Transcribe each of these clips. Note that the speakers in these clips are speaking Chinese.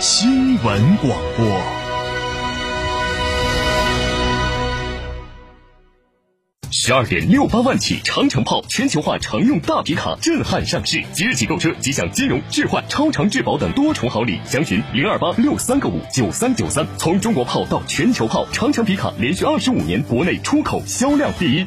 新闻广播。十二点六八万起长城炮全球化常用大皮卡震撼上市，即日起购车即享金融置换、超长质保等多重好礼，详询零二八六三个五九三九三。从中国炮到全球炮，长城皮卡连续二十五年国内出口销量第一。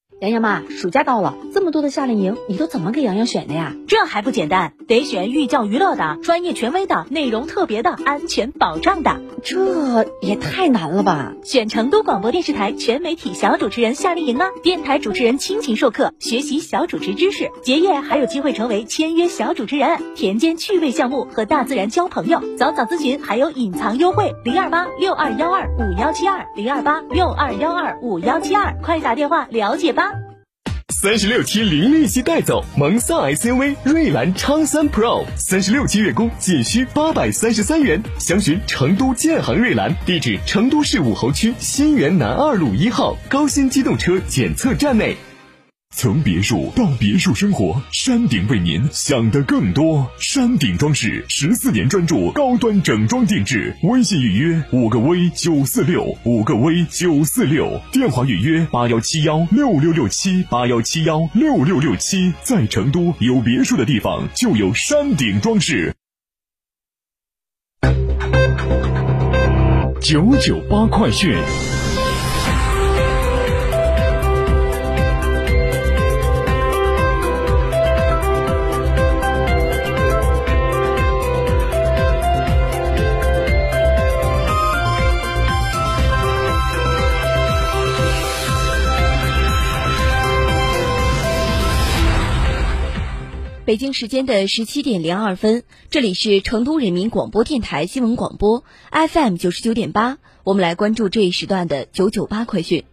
洋洋妈，暑假到了，这么多的夏令营，你都怎么给洋洋选的呀？这还不简单，得选寓教于乐的、专业权威的、内容特别的、安全保障的。这也太难了吧！选成都广播电视台全媒体小主持人夏令营啊，电台主持人亲情授课，学习小主持知识，结业还有机会成为签约小主持人，田间趣味项目和大自然交朋友。早早咨询还有隐藏优惠，零二八六二幺二五幺七二零二八六二幺二五幺七二，快打电话了解吧。三十六期零利息带走蒙萨 SUV 瑞兰昌三 Pro，三十六期月供仅需八百三十三元，详询成都建行瑞兰，地址成都市武侯区新源南二路一号高新机动车检测站内。从别墅到别墅生活，山顶为您想的更多。山顶装饰十四年专注高端整装定制，微信预约五个 V 九四六五个 V 九四六，电话预约八幺七幺六六六七八幺七幺六六六七。在成都有别墅的地方就有山顶装饰。九九八快讯。北京时间的十七点零二分，这里是成都人民广播电台新闻广播 FM 九十九点八，我们来关注这一时段的九九八快讯。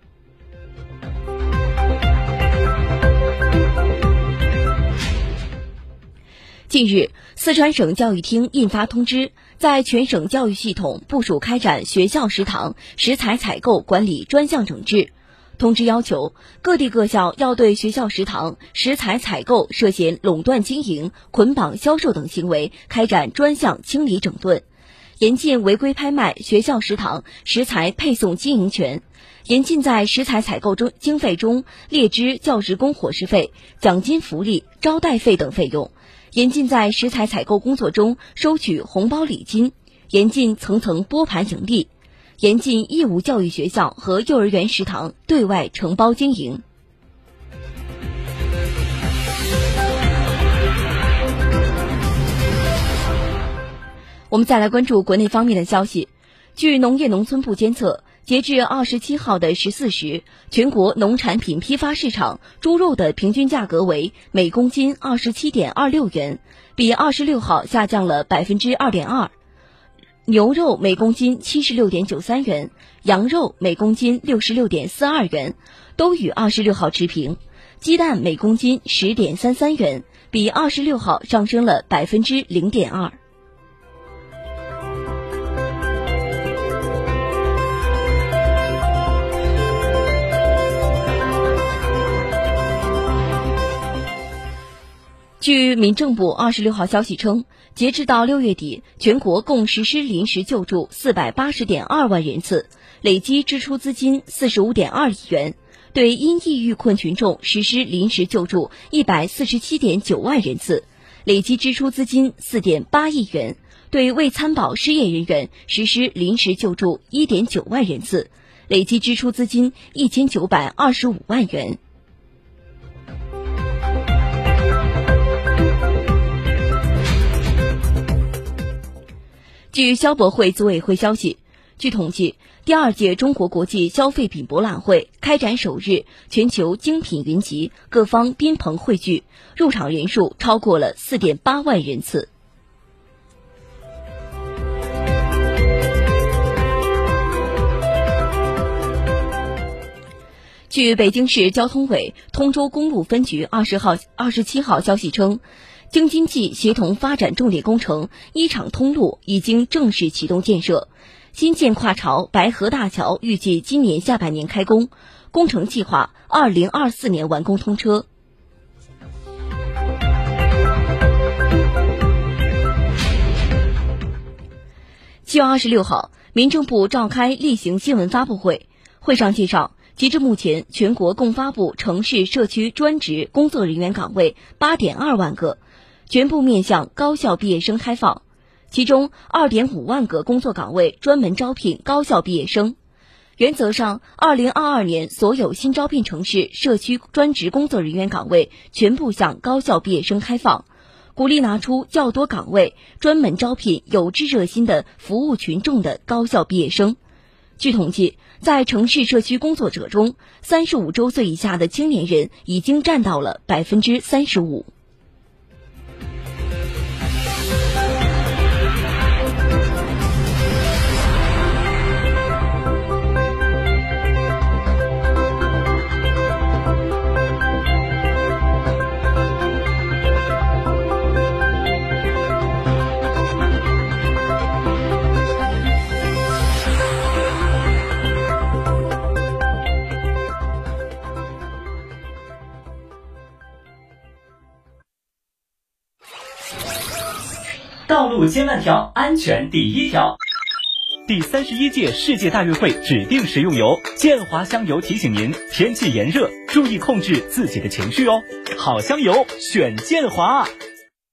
近日，四川省教育厅印发通知，在全省教育系统部署开展学校食堂食材采购管理专项整治。通知要求，各地各校要对学校食堂食材采购涉嫌垄断经营、捆绑销售等行为开展专项清理整顿，严禁违规拍卖学校食堂食材配送经营权，严禁在食材采购中经费中列支教职工伙食费、奖金福利、招待费等费用，严禁在食材采购工作中收取红包礼金，严禁层层拨盘盈利。严禁义务教育学校和幼儿园食堂对外承包经营。我们再来关注国内方面的消息。据农业农村部监测，截至二十七号的十四时，全国农产品批发市场猪肉的平均价格为每公斤二十七点二六元，比二十六号下降了百分之二点二。牛肉每公斤七十六点九三元，羊肉每公斤六十六点四二元，都与二十六号持平。鸡蛋每公斤十点三三元，比二十六号上升了百分之零点二。据民政部二十六号消息称，截至到六月底，全国共实施临时救助四百八十点二万人次，累计支出资金四十五点二亿元；对因疫遇困群众实施临时救助一百四十七点九万人次，累计支出资金四点八亿元；对未参保失业人员实施临时救助一点九万人次，累计支出资金一千九百二十五万元。据消博会组委会消息，据统计，第二届中国国际消费品博览会开展首日，全球精品云集，各方宾朋汇聚，入场人数超过了四点八万人次。据北京市交通委通州公路分局二十号、二十七号消息称，京津冀协同发展重点工程一厂通路已经正式启动建设，新建跨潮白河大桥预计今年下半年开工，工程计划二零二四年完工通车。七月二十六号，民政部召开例行新闻发布会，会上介绍。截至目前，全国共发布城市社区专职工作人员岗位八点二万个，全部面向高校毕业生开放。其中，二点五万个工作岗位专门招聘高校毕业生。原则上，二零二二年所有新招聘城市社区专职工作人员岗位全部向高校毕业生开放，鼓励拿出较多岗位专门招聘有志热心的服务群众的高校毕业生。据统计。在城市社区工作者中，三十五周岁以下的青年人已经占到了百分之三十五。道路千万条，安全第一条。第三十一届世界大运会指定食用油建华香油提醒您：天气炎热，注意控制自己的情绪哦。好香油，选建华。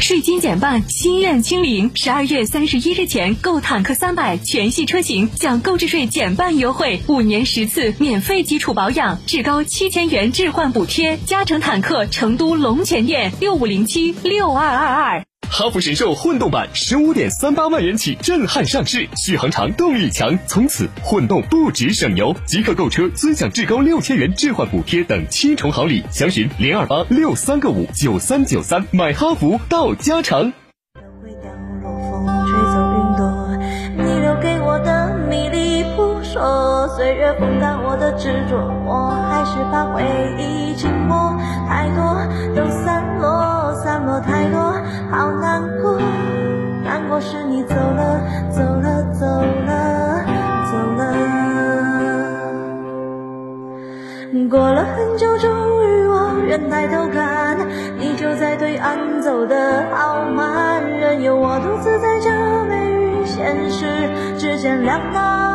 税金减半，心愿清零。十二月三十一日前购坦克三百全系车型，享购置税减半优惠，五年十次免费基础保养，至高七千元置换补贴。嘉诚坦克成都龙泉店六五零七六二二二。哈弗神兽混动版十五点三八万元起震撼上市，续航长，动力强，从此混动不止省油。即刻购车尊享至高六千元置换补贴等七重好礼，详询零二八六三个五九三九三，买哈弗到家常。岁月风干我的执着，我还是怕回忆寂寞，太多都散落，散落太多，好难过。难过是你走了，走了，走了，走了。过了很久，终于我愿抬头看，你就在对岸，走得好慢，任由我独自在这美与现实之间两难。